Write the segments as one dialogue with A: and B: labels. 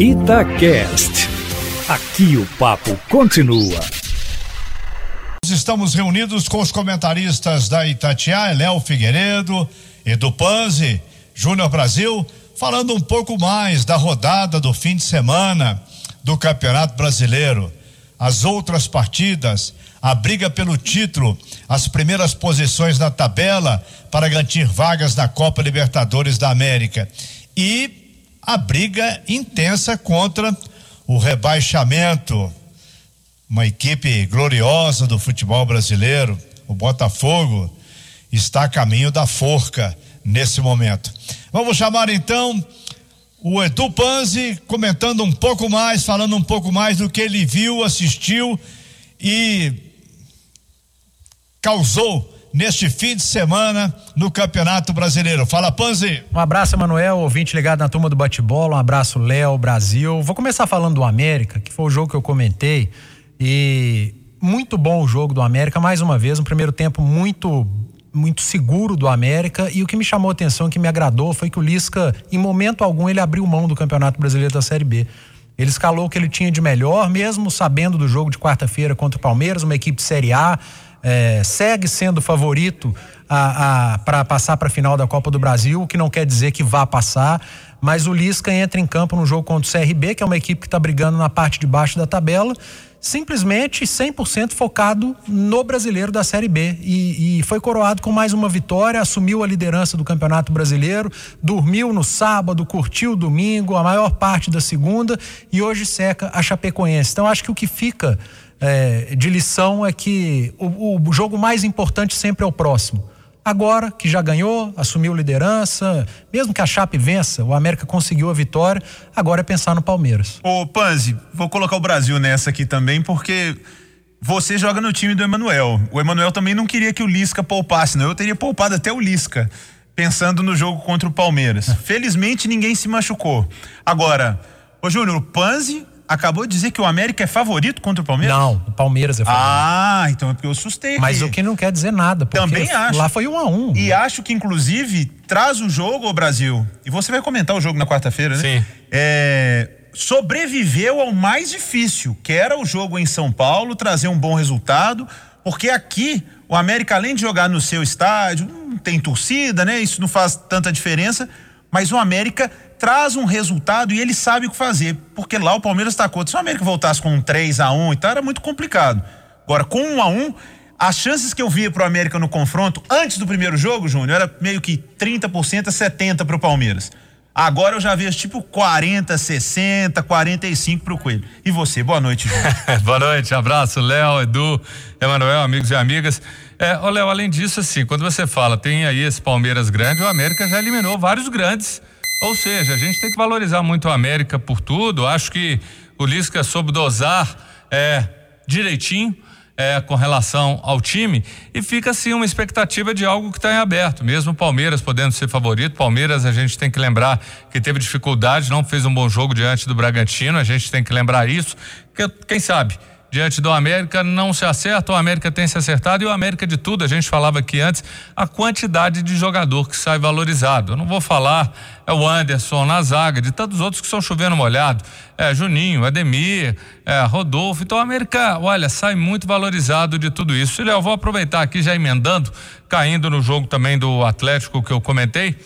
A: Itacast. Aqui o papo continua.
B: Estamos reunidos com os comentaristas da Itatiaia, Léo Figueiredo, Edu Panzi, Júnior Brasil, falando um pouco mais da rodada do fim de semana do Campeonato Brasileiro. As outras partidas, a briga pelo título, as primeiras posições na tabela para garantir vagas na Copa Libertadores da América e a briga intensa contra o rebaixamento. Uma equipe gloriosa do futebol brasileiro, o Botafogo, está a caminho da forca nesse momento. Vamos chamar então o Edu Panzi comentando um pouco mais, falando um pouco mais do que ele viu, assistiu e causou neste fim de semana no Campeonato Brasileiro. Fala, Panzi.
C: Um abraço, Emanuel, ouvinte ligado na turma do bate-bola. Um abraço, Léo, Brasil. Vou começar falando do América, que foi o jogo que eu comentei. E muito bom o jogo do América, mais uma vez, um primeiro tempo muito muito seguro do América e o que me chamou a atenção, que me agradou, foi que o Lisca, em momento algum, ele abriu mão do Campeonato Brasileiro da Série B. Ele escalou o que ele tinha de melhor, mesmo sabendo do jogo de quarta-feira contra o Palmeiras, uma equipe Série A, é, segue sendo favorito para passar para a final da Copa do Brasil, o que não quer dizer que vá passar, mas o Lisca entra em campo no jogo contra o CRB, que é uma equipe que está brigando na parte de baixo da tabela, simplesmente 100% focado no brasileiro da Série B. E, e, foi coroado com mais uma vitória, assumiu a liderança do Campeonato Brasileiro, dormiu no sábado, curtiu o domingo, a maior parte da segunda e hoje seca a Chapecoense. Então acho que o que fica é, de lição é que o, o jogo mais importante sempre é o próximo. Agora que já ganhou, assumiu liderança, mesmo que a Chape vença, o América conseguiu a vitória, agora é pensar no Palmeiras.
D: Ô Panzi, vou colocar o Brasil nessa aqui também, porque você joga no time do Emanuel. O Emanuel também não queria que o Lisca poupasse, não. Eu teria poupado até o Lisca, pensando no jogo contra o Palmeiras. Felizmente ninguém se machucou. Agora, ô Júnior, o Panzi acabou de dizer que o América é favorito contra o Palmeiras?
C: Não, o Palmeiras é favorito.
D: Ah, então é porque eu assustei.
C: Mas o que não quer dizer nada, porque
D: Também acho.
C: lá foi um a um.
D: E acho que, inclusive, traz o jogo ao Brasil. E você vai comentar o jogo na quarta-feira, né?
C: Sim.
D: É, sobreviveu ao mais difícil, que era o jogo em São Paulo, trazer um bom resultado, porque aqui o América, além de jogar no seu estádio, não tem torcida, né? Isso não faz tanta diferença, mas o América traz um resultado e ele sabe o que fazer. Porque lá o Palmeiras está contra. Se o América voltasse com um 3 a 1 e tal, era muito complicado. Agora, com 1 a 1 as chances que eu via pro América no confronto, antes do primeiro jogo, Júnior, era meio que 30% a 70% pro Palmeiras. Agora eu já vejo tipo 40, 60, 45 pro Coelho. E você, boa noite, Júnior.
E: boa noite, abraço, Léo, Edu, Emanuel, amigos e amigas. É, ô Léo, além disso, assim, quando você fala, tem aí esse Palmeiras grande, o América já eliminou vários grandes ou seja, a gente tem que valorizar muito a América por tudo. Acho que o Lisca soube dosar é, direitinho é, com relação ao time e fica assim uma expectativa de algo que está em aberto. Mesmo o Palmeiras podendo ser favorito, Palmeiras a gente tem que lembrar que teve dificuldade, não fez um bom jogo diante do Bragantino. A gente tem que lembrar isso. Que, quem sabe? Diante do América não se acerta, o América tem se acertado e o América de tudo, a gente falava aqui antes, a quantidade de jogador que sai valorizado. Eu não vou falar é o Anderson na zaga, de tantos outros que estão chovendo molhado, é Juninho, Ademir, é Rodolfo. Então o América, olha, sai muito valorizado de tudo isso. E Léo, vou aproveitar aqui já emendando, caindo no jogo também do Atlético que eu comentei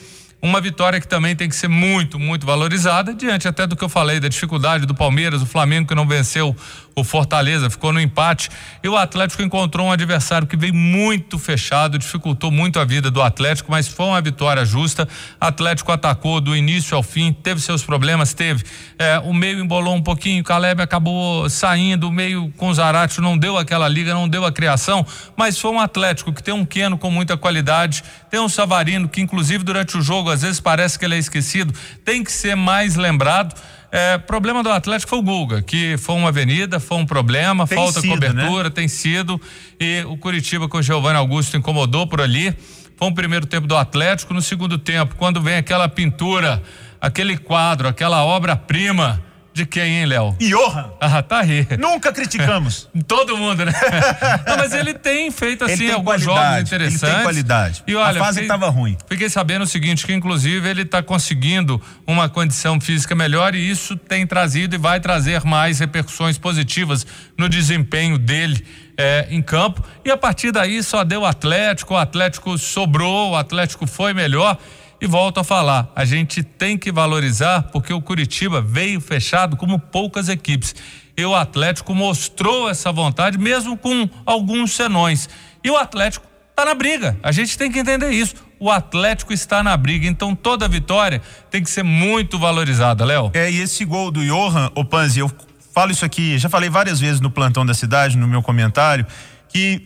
E: uma vitória que também tem que ser muito, muito valorizada, diante até do que eu falei, da dificuldade do Palmeiras, o Flamengo que não venceu o Fortaleza, ficou no empate. E o Atlético encontrou um adversário que veio muito fechado, dificultou muito a vida do Atlético, mas foi uma vitória justa. Atlético atacou do início ao fim, teve seus problemas, teve. É, o meio embolou um pouquinho, o Caleb acabou saindo, o meio com o Zarate não deu aquela liga, não deu a criação, mas foi um Atlético que tem um Queno com muita qualidade, tem um Savarino que, inclusive, durante o jogo, às vezes parece que ele é esquecido, tem que ser mais lembrado. É, problema do Atlético foi o Guga, que foi uma avenida, foi um problema, tem falta sido, cobertura, né? tem sido. E o Curitiba com o Giovanni Augusto incomodou por ali. Foi um primeiro tempo do Atlético. No segundo tempo, quando vem aquela pintura, aquele quadro, aquela obra-prima De quem, hein, Léo?
D: Johan.
E: Ah, tá aí.
D: Nunca criticamos.
E: Todo mundo, né? Não, mas ele tem feito assim
D: tem
E: alguns jogos
D: qualidade, ele tem
E: interessantes.
D: qualidade.
E: E olha,
D: A fase
E: fiquei-
D: tava ruim.
E: Fiquei sabendo o seguinte, que inclusive ele está conseguindo uma condição física melhor e isso tem trazido e vai trazer mais repercussões positivas no desempenho dele eh, em campo. E a partir daí só deu o Atlético, o Atlético sobrou, o Atlético foi melhor. E volto a falar, a gente tem que valorizar porque o Curitiba veio fechado como poucas equipes. E o Atlético mostrou essa vontade, mesmo com alguns senões. E o Atlético está na briga. A gente tem que entender isso. O Atlético está na briga, então toda vitória tem que ser muito valorizada, Léo.
D: É, e esse gol do Johan, ô Panzi, eu falo isso aqui, já falei várias vezes no plantão da cidade, no meu comentário, que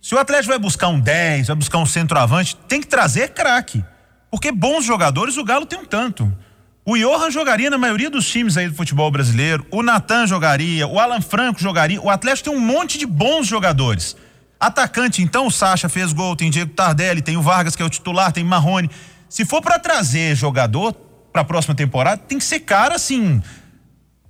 D: se o Atlético vai buscar um 10, vai buscar um centroavante, tem que trazer craque. Porque bons jogadores, o Galo tem um tanto. O Johan jogaria na maioria dos times aí do futebol brasileiro, o Natan jogaria, o Alan Franco jogaria, o Atlético tem um monte de bons jogadores. Atacante, então, o Sacha fez gol, tem Diego Tardelli, tem o Vargas que é o titular, tem Marrone. Se for pra trazer jogador pra próxima temporada, tem que ser cara assim,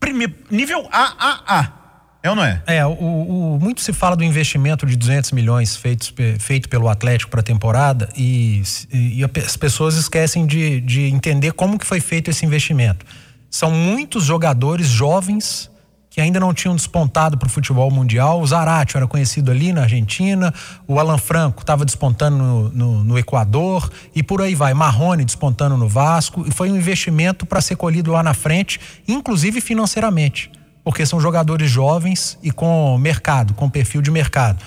D: primeiro, nível AAA. É ou não é?
C: É, o, o- muito se fala do investimento de 200 milhões feitos, feito pelo Atlético para a temporada e, e as pessoas esquecem de, de entender como que foi feito esse investimento. São muitos jogadores jovens que ainda não tinham despontado para o futebol mundial. O Zaratio era conhecido ali na Argentina, o Alan Franco estava despontando no, no- no Equador e por aí vai. Marrone despontando no Vasco e foi um investimento para ser colhido lá na frente, inclusive financeiramente porque são jogadores jovens e com mercado, com perfil de mercado.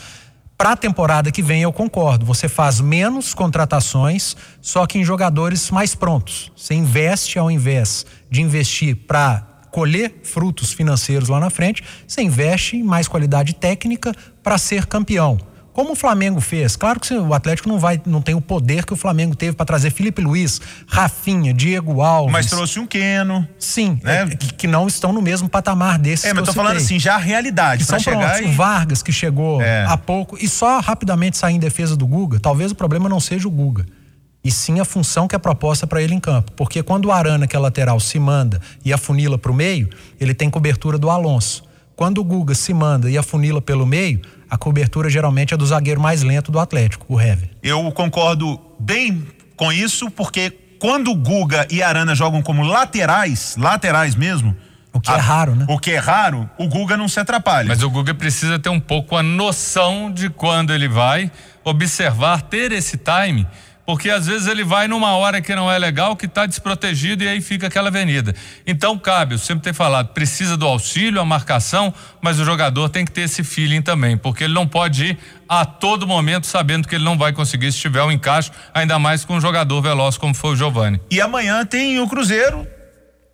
C: Para a temporada que vem, eu concordo. Você faz menos contratações, só que em jogadores mais prontos. Você investe ao invés de investir para colher frutos financeiros lá na frente, você investe em mais qualidade técnica para ser campeão. Como o Flamengo fez. Claro que o Atlético não vai, não tem o poder que o Flamengo teve para trazer Felipe Luiz, Rafinha, Diego Alves.
D: Mas trouxe um Keno.
C: Sim,
D: né?
C: é, que, que não estão no mesmo patamar desses
D: É, mas
C: eu
D: tô falando
C: citei.
D: assim, já a realidade.
C: que são prontos.
D: e...
C: O Vargas, que chegou
D: É.
C: há pouco, e só rapidamente sair em defesa do Guga, talvez o problema não seja o Guga. E sim a função que é proposta para ele em campo. Porque quando o Arana, que é lateral, se manda e afunila para o meio, ele tem cobertura do Alonso. Quando o Guga se manda e afunila pelo meio, a cobertura geralmente é do zagueiro mais lento do Atlético, o Hever.
D: Eu concordo bem com isso, porque quando o Guga e Arana jogam como laterais, laterais mesmo.
C: O que é raro, né?
D: O que é raro, o Guga não se atrapalha.
E: Mas o Guga precisa ter um pouco a noção de quando ele vai observar, ter esse time, porque às vezes ele vai numa hora que não é legal, que está desprotegido e aí fica aquela avenida. Então cabe, eu sempre tenho falado, precisa do auxílio, a marcação, mas o jogador tem que ter esse feeling também, porque ele não pode ir a todo momento sabendo que ele não vai conseguir se tiver um encaixe, ainda mais com um jogador veloz como foi o Giovani.
D: E amanhã tem o Cruzeiro,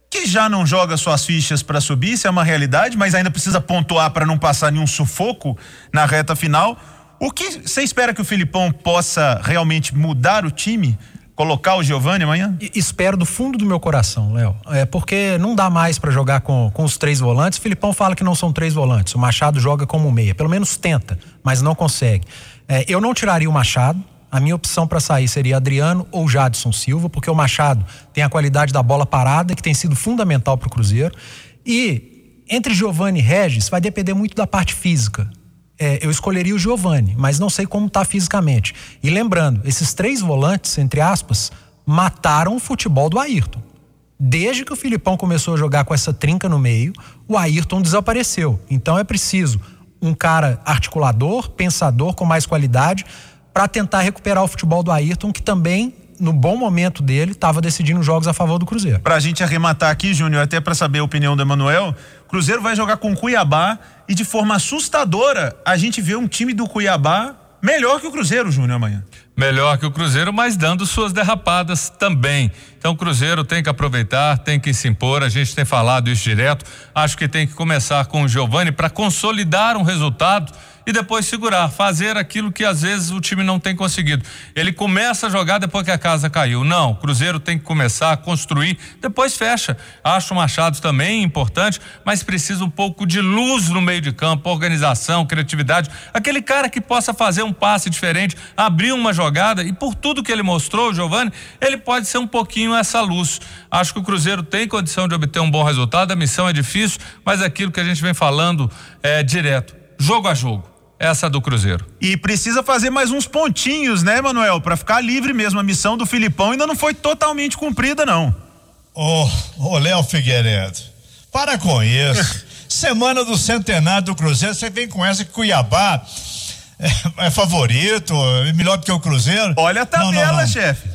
D: que já não joga suas fichas para subir, isso é uma realidade, mas ainda precisa pontuar para não passar nenhum sufoco na reta final. O que você espera que o Filipão possa realmente mudar o time? Colocar o Giovani amanhã?
C: Espero do fundo do meu coração, Léo. É porque não dá mais para jogar com, com os três volantes. O Filipão fala que não são três volantes. O Machado joga como meia. Pelo menos tenta, mas não consegue. É, eu não tiraria o Machado. A minha opção para sair seria Adriano ou Jadson Silva, porque o Machado tem a qualidade da bola parada, que tem sido fundamental para o Cruzeiro. E entre Giovani e Regis, vai depender muito da parte física. É, eu escolheria o Giovani, mas não sei como está fisicamente. E lembrando, esses três volantes, entre aspas, mataram o futebol do Ayrton. Desde que o Filipão começou a jogar com essa trinca no meio, o Ayrton desapareceu. Então é preciso um cara articulador, pensador, com mais qualidade, para tentar recuperar o futebol do Ayrton, que também, no bom momento dele, estava decidindo jogos a favor do Cruzeiro.
D: Pra gente arrematar aqui, Júnior, até para saber a opinião do Emanuel, Cruzeiro vai jogar com o Cuiabá e de forma assustadora a gente vê um time do Cuiabá melhor que o Cruzeiro, Júnior, amanhã.
E: melhor que o Cruzeiro, mas dando suas derrapadas também. Então o Cruzeiro tem que aproveitar, tem que se impor. A gente tem falado isso direto. Acho que tem que começar com o Giovani para consolidar um resultado e depois segurar, fazer aquilo que às vezes o time não tem conseguido. Ele começa a jogar depois que a casa caiu. Não, o Cruzeiro tem que começar a construir, depois fecha. Acho o Machado também importante, mas precisa um pouco de luz no meio de campo, organização, criatividade. Aquele cara que possa fazer um passe diferente, abrir uma jogada e por tudo que ele mostrou, Giovani, ele pode ser um pouquinho essa luz. Acho que o Cruzeiro tem condição de obter um bom resultado, a missão é difícil, mas aquilo que a gente vem falando é direto, jogo a jogo essa do Cruzeiro.
D: E precisa fazer mais uns pontinhos, né, Manuel, para ficar livre mesmo. A missão do Filipão ainda não foi totalmente cumprida, não.
B: Ô, ô Léo Figueiredo, para com isso. Semana do centenário do Cruzeiro, você vem com essa que Cuiabá é, é favorito, é melhor do que o Cruzeiro.
D: Olha a tabela, chefe.